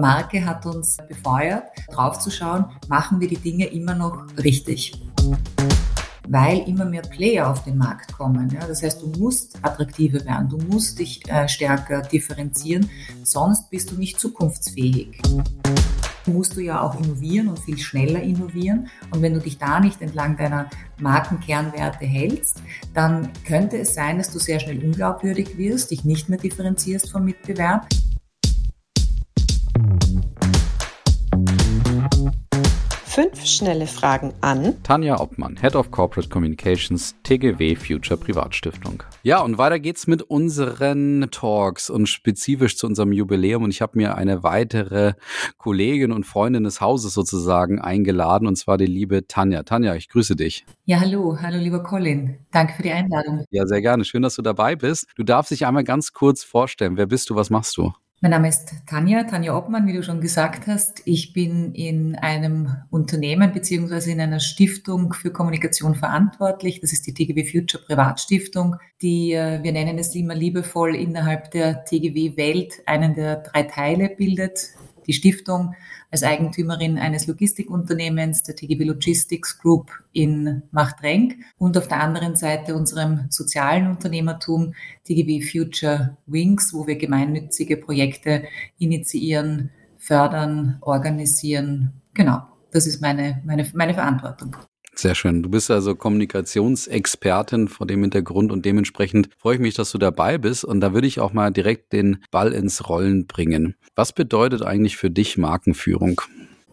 Marke hat uns befeuert, draufzuschauen, machen wir die Dinge immer noch richtig weil immer mehr Player auf den Markt kommen. Ja? Das heißt, du musst attraktiver werden, du musst dich äh, stärker differenzieren, sonst bist du nicht zukunftsfähig musst du ja auch innovieren und viel schneller innovieren. Und wenn du dich da nicht entlang deiner Markenkernwerte hältst, dann könnte es sein, dass du sehr schnell unglaubwürdig wirst, dich nicht mehr differenzierst vom Mitbewerb. Fünf schnelle Fragen an Tanja Obmann, Head of Corporate Communications, TGW Future Privatstiftung. Ja, und weiter geht's mit unseren Talks und spezifisch zu unserem Jubiläum. Und ich habe mir eine weitere Kollegin und Freundin des Hauses sozusagen eingeladen, und zwar die liebe Tanja. Tanja, ich grüße dich. Ja, hallo, hallo lieber Colin. Danke für die Einladung. Ja, sehr gerne. Schön, dass du dabei bist. Du darfst dich einmal ganz kurz vorstellen. Wer bist du? Was machst du? Mein Name ist Tanja, Tanja Obmann, wie du schon gesagt hast. Ich bin in einem Unternehmen beziehungsweise in einer Stiftung für Kommunikation verantwortlich. Das ist die TGW Future Privatstiftung, die, äh, wir nennen es immer liebevoll, innerhalb der TGW Welt einen der drei Teile bildet. Die Stiftung als Eigentümerin eines Logistikunternehmens, der TGB Logistics Group in Machtrenk und auf der anderen Seite unserem sozialen Unternehmertum TGB Future Wings, wo wir gemeinnützige Projekte initiieren, fördern, organisieren. Genau, das ist meine, meine, meine Verantwortung. Sehr schön. Du bist also Kommunikationsexpertin vor dem Hintergrund und dementsprechend freue ich mich, dass du dabei bist. Und da würde ich auch mal direkt den Ball ins Rollen bringen. Was bedeutet eigentlich für dich Markenführung?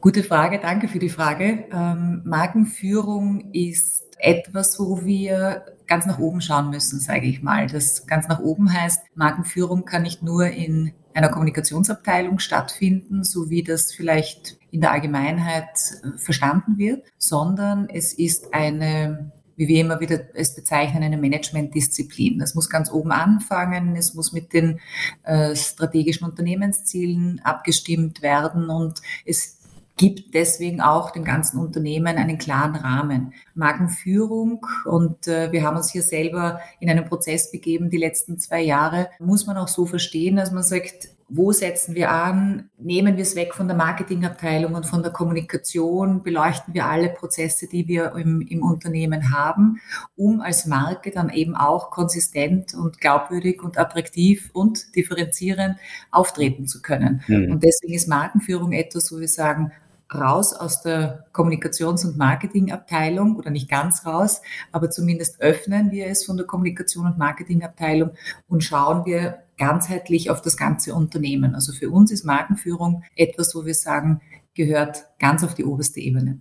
Gute Frage, danke für die Frage. Ähm, Markenführung ist etwas, wo wir ganz nach oben schauen müssen, sage ich mal. Das ganz nach oben heißt, Markenführung kann nicht nur in einer Kommunikationsabteilung stattfinden, so wie das vielleicht in der Allgemeinheit äh, verstanden wird, sondern es ist eine wie wir immer wieder es bezeichnen, eine Managementdisziplin. Das muss ganz oben anfangen, es muss mit den äh, strategischen Unternehmenszielen abgestimmt werden und es gibt deswegen auch dem ganzen Unternehmen einen klaren Rahmen. Markenführung und äh, wir haben uns hier selber in einen Prozess begeben die letzten zwei Jahre, muss man auch so verstehen, dass man sagt, wo setzen wir an? Nehmen wir es weg von der Marketingabteilung und von der Kommunikation? Beleuchten wir alle Prozesse, die wir im, im Unternehmen haben, um als Marke dann eben auch konsistent und glaubwürdig und attraktiv und differenzierend auftreten zu können? Mhm. Und deswegen ist Markenführung etwas, wo wir sagen, raus aus der Kommunikations- und Marketingabteilung oder nicht ganz raus, aber zumindest öffnen wir es von der Kommunikation- und Marketingabteilung und schauen wir ganzheitlich auf das ganze Unternehmen. Also für uns ist Markenführung etwas, wo wir sagen, gehört ganz auf die oberste Ebene.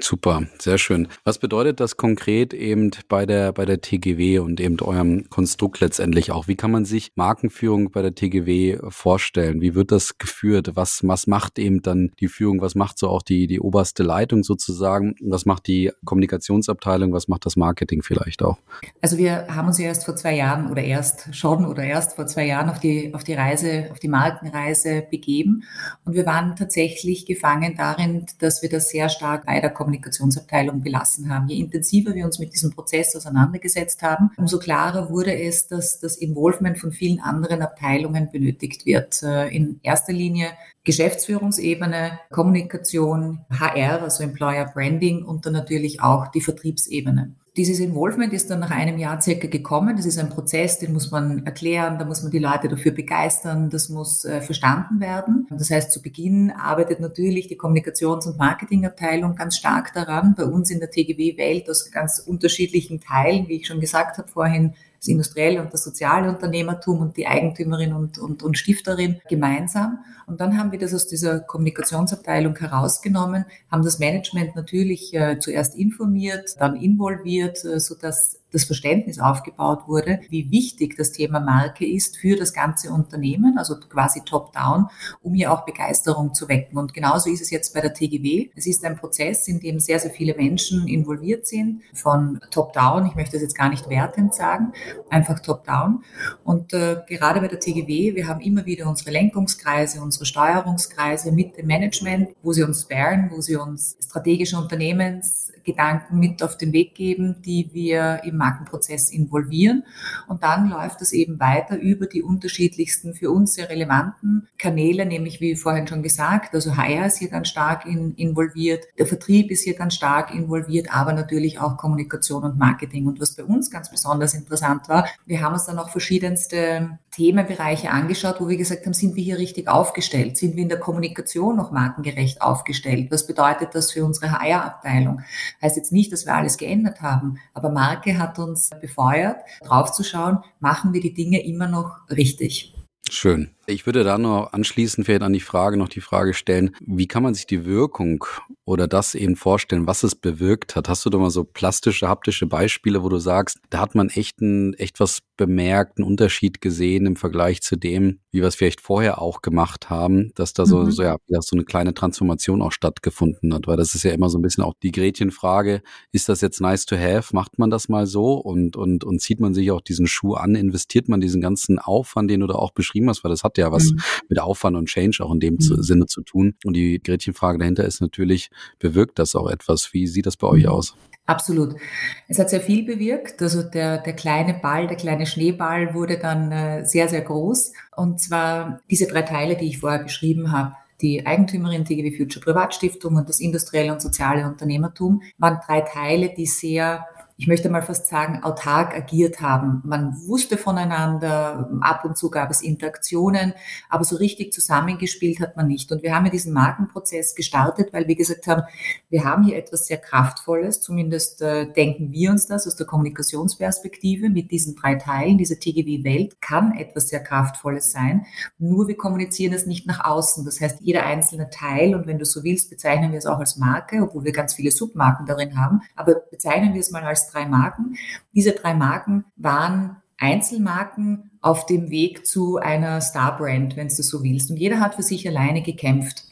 Super, sehr schön. Was bedeutet das konkret eben bei der, bei der TGW und eben eurem Konstrukt letztendlich auch? Wie kann man sich Markenführung bei der TGW vorstellen? Wie wird das geführt? Was, was macht eben dann die Führung? Was macht so auch die, die oberste Leitung sozusagen? Was macht die Kommunikationsabteilung? Was macht das Marketing vielleicht auch? Also wir haben uns ja erst vor zwei Jahren oder erst schon oder erst vor zwei Jahren auf die, auf die Reise, auf die Markenreise begeben. Und wir waren tatsächlich gefangen darin, dass wir das sehr stark bei der Kommunikationsabteilung belassen haben. Je intensiver wir uns mit diesem Prozess auseinandergesetzt haben, umso klarer wurde es, dass das Involvement von vielen anderen Abteilungen benötigt wird. Äh, in erster Linie Geschäftsführungsebene, Kommunikation, HR, also Employer Branding und dann natürlich auch die Vertriebsebene. Dieses Involvement ist dann nach einem Jahr circa gekommen. Das ist ein Prozess, den muss man erklären, da muss man die Leute dafür begeistern, das muss äh, verstanden werden. Das heißt, zu Beginn arbeitet natürlich die Kommunikations- und Marketingabteilung ganz stark daran. Bei uns in der TGW-Welt aus ganz unterschiedlichen Teilen, wie ich schon gesagt habe vorhin, das industrielle und das soziale Unternehmertum und die Eigentümerin und, und, und Stifterin gemeinsam. Und dann haben wir das aus dieser Kommunikationsabteilung herausgenommen, haben das Management natürlich äh, zuerst informiert, dann involviert, äh, sodass das Verständnis aufgebaut wurde, wie wichtig das Thema Marke ist für das ganze Unternehmen, also quasi top-down, um hier auch Begeisterung zu wecken. Und genauso ist es jetzt bei der TGW. Es ist ein Prozess, in dem sehr, sehr viele Menschen involviert sind, von top-down, ich möchte das jetzt gar nicht wertend sagen, einfach top-down. Und äh, gerade bei der TGW, wir haben immer wieder unsere Lenkungskreise, unsere Steuerungskreise mit dem Management, wo sie uns sparen, wo sie uns strategische Unternehmens Gedanken mit auf den Weg geben, die wir im Markenprozess involvieren. Und dann läuft es eben weiter über die unterschiedlichsten für uns sehr relevanten Kanäle, nämlich wie vorhin schon gesagt, also HR ist hier ganz stark in, involviert, der Vertrieb ist hier ganz stark involviert, aber natürlich auch Kommunikation und Marketing. Und was bei uns ganz besonders interessant war, wir haben uns dann auch verschiedenste Themenbereiche angeschaut, wo wir gesagt haben, sind wir hier richtig aufgestellt? Sind wir in der Kommunikation noch markengerecht aufgestellt? Was bedeutet das für unsere HR-Abteilung? Heißt jetzt nicht, dass wir alles geändert haben, aber Marke hat uns befeuert, draufzuschauen, machen wir die Dinge immer noch richtig? Schön. Ich würde da noch anschließend vielleicht an die Frage noch die Frage stellen, wie kann man sich die Wirkung oder das eben vorstellen, was es bewirkt hat? Hast du da mal so plastische, haptische Beispiele, wo du sagst, da hat man echt, ein, echt was bemerkt, einen Unterschied gesehen im Vergleich zu dem, wie wir es vielleicht vorher auch gemacht haben, dass da so, mhm. so, ja, so eine kleine Transformation auch stattgefunden hat, weil das ist ja immer so ein bisschen auch die Gretchenfrage, ist das jetzt nice to have? Macht man das mal so und, und, und zieht man sich auch diesen Schuh an? Investiert man diesen ganzen Aufwand, den du da auch beschrieben hast, weil das hat ja was mhm. mit Aufwand und Change auch in dem mhm. Sinne zu tun. Und die Gretchenfrage dahinter ist natürlich, bewirkt das auch etwas? Wie sieht das bei euch mhm. aus? Absolut. Es hat sehr viel bewirkt. Also der, der kleine Ball, der kleine Schneeball wurde dann äh, sehr, sehr groß. Und zwar diese drei Teile, die ich vorher beschrieben habe. Die Eigentümerin TGW Future Privatstiftung und das industrielle und soziale Unternehmertum waren drei Teile, die sehr ich möchte mal fast sagen, autark agiert haben. Man wusste voneinander, ab und zu gab es Interaktionen, aber so richtig zusammengespielt hat man nicht. Und wir haben ja diesen Markenprozess gestartet, weil wir gesagt haben, wir haben hier etwas sehr Kraftvolles, zumindest äh, denken wir uns das aus der Kommunikationsperspektive mit diesen drei Teilen. Diese TGW-Welt kann etwas sehr Kraftvolles sein, nur wir kommunizieren es nicht nach außen. Das heißt, jeder einzelne Teil, und wenn du so willst, bezeichnen wir es auch als Marke, obwohl wir ganz viele Submarken darin haben, aber bezeichnen wir es mal als drei Marken. Diese drei Marken waren Einzelmarken auf dem Weg zu einer Star-Brand, wenn du so willst. Und jeder hat für sich alleine gekämpft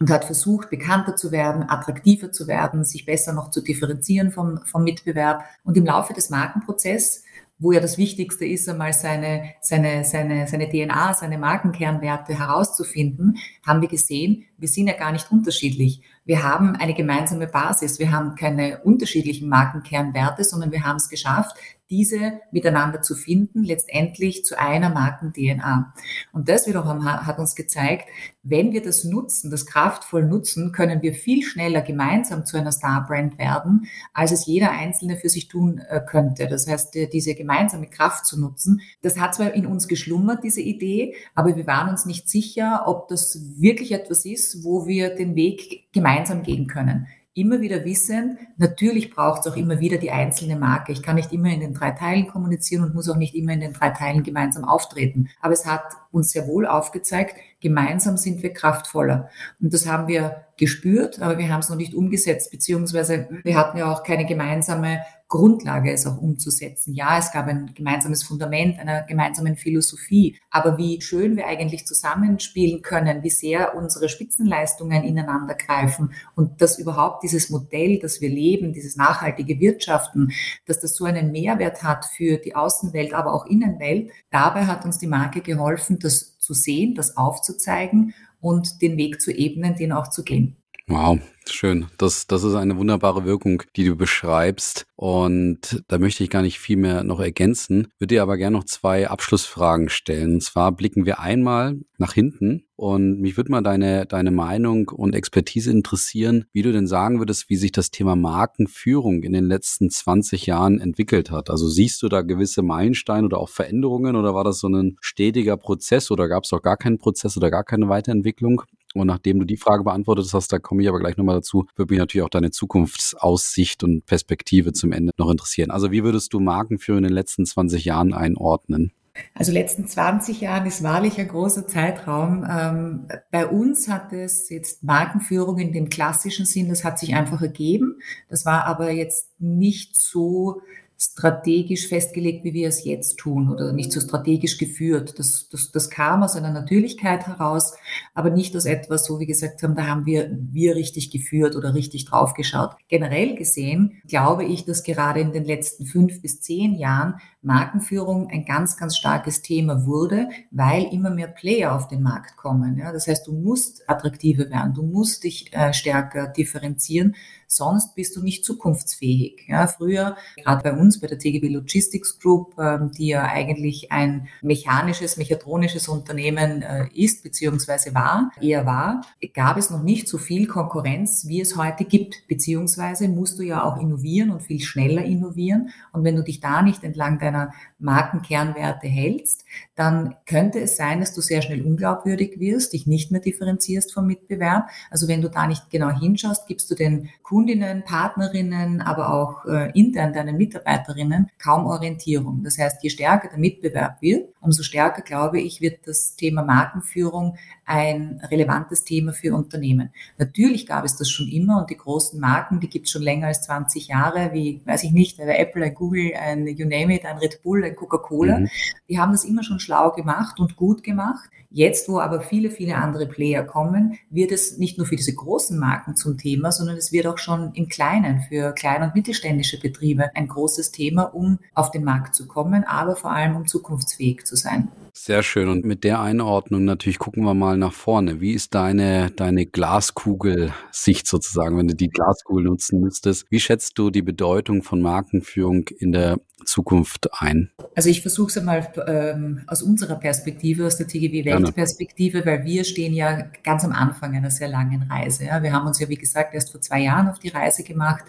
und hat versucht, bekannter zu werden, attraktiver zu werden, sich besser noch zu differenzieren vom, vom Mitbewerb. Und im Laufe des Markenprozesses wo ja das Wichtigste ist, einmal seine, seine, seine, seine DNA, seine Markenkernwerte herauszufinden, haben wir gesehen, wir sind ja gar nicht unterschiedlich. Wir haben eine gemeinsame Basis. Wir haben keine unterschiedlichen Markenkernwerte, sondern wir haben es geschafft, diese miteinander zu finden, letztendlich zu einer Marken-DNA. Und das wiederum hat uns gezeigt, wenn wir das nutzen, das kraftvoll nutzen, können wir viel schneller gemeinsam zu einer Star-Brand werden, als es jeder Einzelne für sich tun äh, könnte. Das heißt, diese gemeinsame Kraft zu nutzen, das hat zwar in uns geschlummert, diese Idee, aber wir waren uns nicht sicher, ob das wirklich etwas ist, wo wir den Weg gemeinsam gehen können immer wieder wissen, natürlich braucht es auch immer wieder die einzelne Marke. Ich kann nicht immer in den drei Teilen kommunizieren und muss auch nicht immer in den drei Teilen gemeinsam auftreten. Aber es hat uns sehr wohl aufgezeigt, gemeinsam sind wir kraftvoller. Und das haben wir gespürt, aber wir haben es noch nicht umgesetzt, beziehungsweise wir hatten ja auch keine gemeinsame Grundlage, es auch umzusetzen. Ja, es gab ein gemeinsames Fundament einer gemeinsamen Philosophie, aber wie schön wir eigentlich zusammenspielen können, wie sehr unsere Spitzenleistungen ineinander greifen und dass überhaupt dieses Modell, das wir leben, dieses nachhaltige Wirtschaften, dass das so einen Mehrwert hat für die Außenwelt, aber auch Innenwelt. Dabei hat uns die Marke geholfen, das zu sehen, das aufzuzeigen und den Weg zu ebnen, den auch zu gehen. Wow, schön. Das, das ist eine wunderbare Wirkung, die du beschreibst. Und da möchte ich gar nicht viel mehr noch ergänzen, würde dir aber gerne noch zwei Abschlussfragen stellen. Und zwar blicken wir einmal nach hinten und mich würde mal deine, deine Meinung und Expertise interessieren, wie du denn sagen würdest, wie sich das Thema Markenführung in den letzten 20 Jahren entwickelt hat. Also siehst du da gewisse Meilensteine oder auch Veränderungen oder war das so ein stetiger Prozess oder gab es auch gar keinen Prozess oder gar keine Weiterentwicklung? Und nachdem du die Frage beantwortet hast, da komme ich aber gleich nochmal dazu, würde mich natürlich auch deine Zukunftsaussicht und Perspektive zum Ende noch interessieren. Also wie würdest du Markenführung in den letzten 20 Jahren einordnen? Also letzten 20 Jahren ist wahrlich ein großer Zeitraum. Ähm, bei uns hat es jetzt Markenführung in dem klassischen Sinn, das hat sich einfach ergeben. Das war aber jetzt nicht so strategisch festgelegt, wie wir es jetzt tun oder nicht so strategisch geführt. Das, das, das kam aus einer Natürlichkeit heraus, aber nicht aus etwas, so wie gesagt haben, da haben wir wir richtig geführt oder richtig draufgeschaut. Generell gesehen glaube ich, dass gerade in den letzten fünf bis zehn Jahren Markenführung ein ganz, ganz starkes Thema wurde, weil immer mehr Player auf den Markt kommen. Ja? Das heißt, du musst attraktiver werden, du musst dich äh, stärker differenzieren, sonst bist du nicht zukunftsfähig. Ja, früher, gerade bei uns, bei der TGB Logistics Group, ähm, die ja eigentlich ein mechanisches, mechatronisches Unternehmen äh, ist, beziehungsweise war, eher war, gab es noch nicht so viel Konkurrenz, wie es heute gibt. Beziehungsweise musst du ja auch innovieren und viel schneller innovieren. Und wenn du dich da nicht entlang deiner Markenkernwerte hältst, dann könnte es sein, dass du sehr schnell unglaubwürdig wirst, dich nicht mehr differenzierst vom Mitbewerb. Also wenn du da nicht genau hinschaust, gibst du den Kundinnen, Partnerinnen, aber auch äh, intern deinen Mitarbeiterinnen kaum Orientierung. Das heißt, je stärker der Mitbewerb wird, umso stärker, glaube ich, wird das Thema Markenführung ein relevantes Thema für Unternehmen. Natürlich gab es das schon immer und die großen Marken, die gibt es schon länger als 20 Jahre, wie, weiß ich nicht, ein Apple, ein Google, ein You name it, ein Red Bull, ein Coca-Cola. Mhm. Die haben das immer schon schlau gemacht und gut gemacht. Jetzt, wo aber viele, viele andere Player kommen, wird es nicht nur für diese großen Marken zum Thema, sondern es wird auch schon im Kleinen für kleine und mittelständische Betriebe ein großes Thema, um auf den Markt zu kommen, aber vor allem um zukunftsfähig zu sein. Sehr schön. Und mit der Einordnung natürlich gucken wir mal nach vorne. Wie ist deine, deine Glaskugel-Sicht sozusagen, wenn du die Glaskugel nutzen müsstest? Wie schätzt du die Bedeutung von Markenführung in der Zukunft ein? Also ich versuche es einmal ähm, aus unserer Perspektive, aus der TGW Weltperspektive, weil wir stehen ja ganz am Anfang einer sehr langen Reise. Ja. Wir haben uns ja, wie gesagt, erst vor zwei Jahren auf die Reise gemacht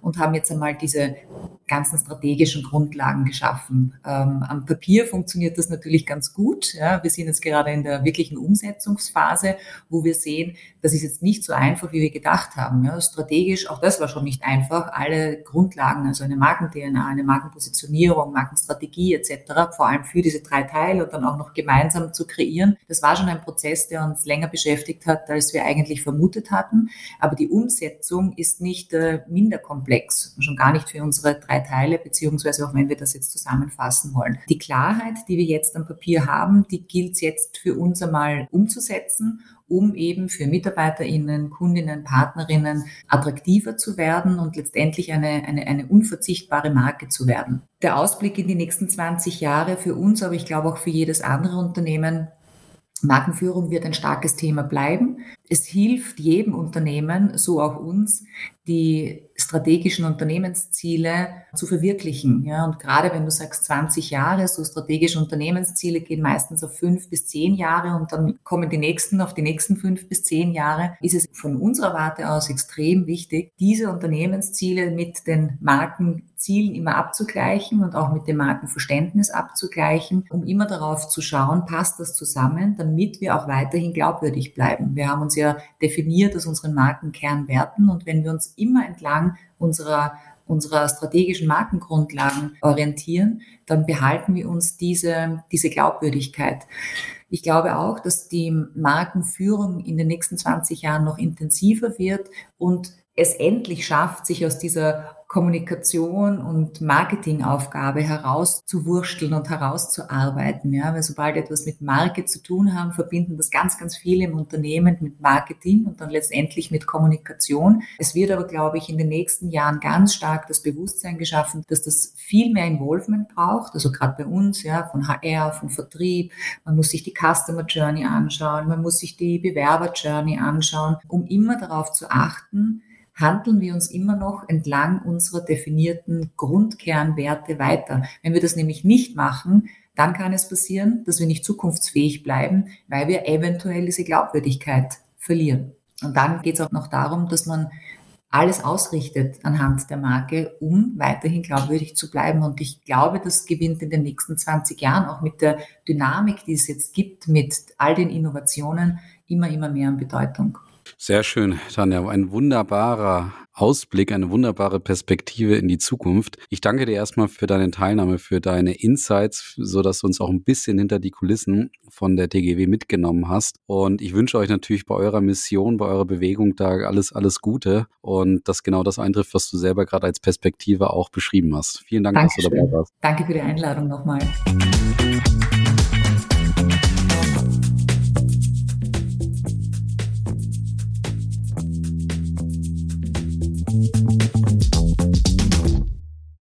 und haben jetzt einmal diese ganzen strategischen Grundlagen geschaffen. Ähm, am Papier funktioniert das natürlich ganz gut. Ja. Wir sind jetzt gerade in der wirklichen Umsetzungsphase, wo wir sehen, das ist jetzt nicht so einfach, wie wir gedacht haben. Ja. Strategisch, auch das war schon nicht einfach, alle Grundlagen, also eine Marken-DNA, eine Markenposition, Positionierung, Markenstrategie etc., vor allem für diese drei Teile und dann auch noch gemeinsam zu kreieren. Das war schon ein Prozess, der uns länger beschäftigt hat, als wir eigentlich vermutet hatten. Aber die Umsetzung ist nicht äh, minder komplex, schon gar nicht für unsere drei Teile, beziehungsweise auch wenn wir das jetzt zusammenfassen wollen. Die Klarheit, die wir jetzt am Papier haben, die gilt es jetzt für uns einmal umzusetzen um eben für MitarbeiterInnen, Kundinnen, Partnerinnen attraktiver zu werden und letztendlich eine, eine, eine unverzichtbare Marke zu werden. Der Ausblick in die nächsten 20 Jahre für uns, aber ich glaube auch für jedes andere Unternehmen, Markenführung wird ein starkes Thema bleiben. Es hilft jedem Unternehmen, so auch uns, die strategischen Unternehmensziele zu verwirklichen. Ja, und gerade wenn du sagst 20 Jahre, so strategische Unternehmensziele gehen meistens auf fünf bis zehn Jahre und dann kommen die nächsten auf die nächsten fünf bis zehn Jahre, ist es von unserer Warte aus extrem wichtig, diese Unternehmensziele mit den Markenzielen immer abzugleichen und auch mit dem Markenverständnis abzugleichen, um immer darauf zu schauen, passt das zusammen, damit wir auch weiterhin glaubwürdig bleiben. Wir haben uns ja definiert aus unseren Markenkernwerten und wenn wir uns immer entlang unserer unserer strategischen Markengrundlagen orientieren, dann behalten wir uns diese, diese Glaubwürdigkeit. Ich glaube auch, dass die Markenführung in den nächsten 20 Jahren noch intensiver wird und es endlich schafft, sich aus dieser Kommunikation und Marketingaufgabe herauszuwursteln und herauszuarbeiten. Ja, weil sobald etwas mit Marke zu tun haben, verbinden das ganz, ganz viele im Unternehmen mit Marketing und dann letztendlich mit Kommunikation. Es wird aber, glaube ich, in den nächsten Jahren ganz stark das Bewusstsein geschaffen, dass das viel mehr Involvement braucht. Also gerade bei uns, ja, von HR, von Vertrieb. Man muss sich die Customer Journey anschauen. Man muss sich die Bewerber Journey anschauen, um immer darauf zu achten, handeln wir uns immer noch entlang unserer definierten Grundkernwerte weiter. Wenn wir das nämlich nicht machen, dann kann es passieren, dass wir nicht zukunftsfähig bleiben, weil wir eventuell diese Glaubwürdigkeit verlieren. Und dann geht es auch noch darum, dass man alles ausrichtet anhand der Marke, um weiterhin glaubwürdig zu bleiben. Und ich glaube, das gewinnt in den nächsten 20 Jahren auch mit der Dynamik, die es jetzt gibt, mit all den Innovationen immer, immer mehr an Bedeutung. Sehr schön, Tanja. Ein wunderbarer Ausblick, eine wunderbare Perspektive in die Zukunft. Ich danke dir erstmal für deine Teilnahme, für deine Insights, so dass du uns auch ein bisschen hinter die Kulissen von der TGW mitgenommen hast. Und ich wünsche euch natürlich bei eurer Mission, bei eurer Bewegung da alles, alles Gute und dass genau das eintrifft, was du selber gerade als Perspektive auch beschrieben hast. Vielen Dank, Dankeschön. dass du dabei warst. Danke für die Einladung nochmal.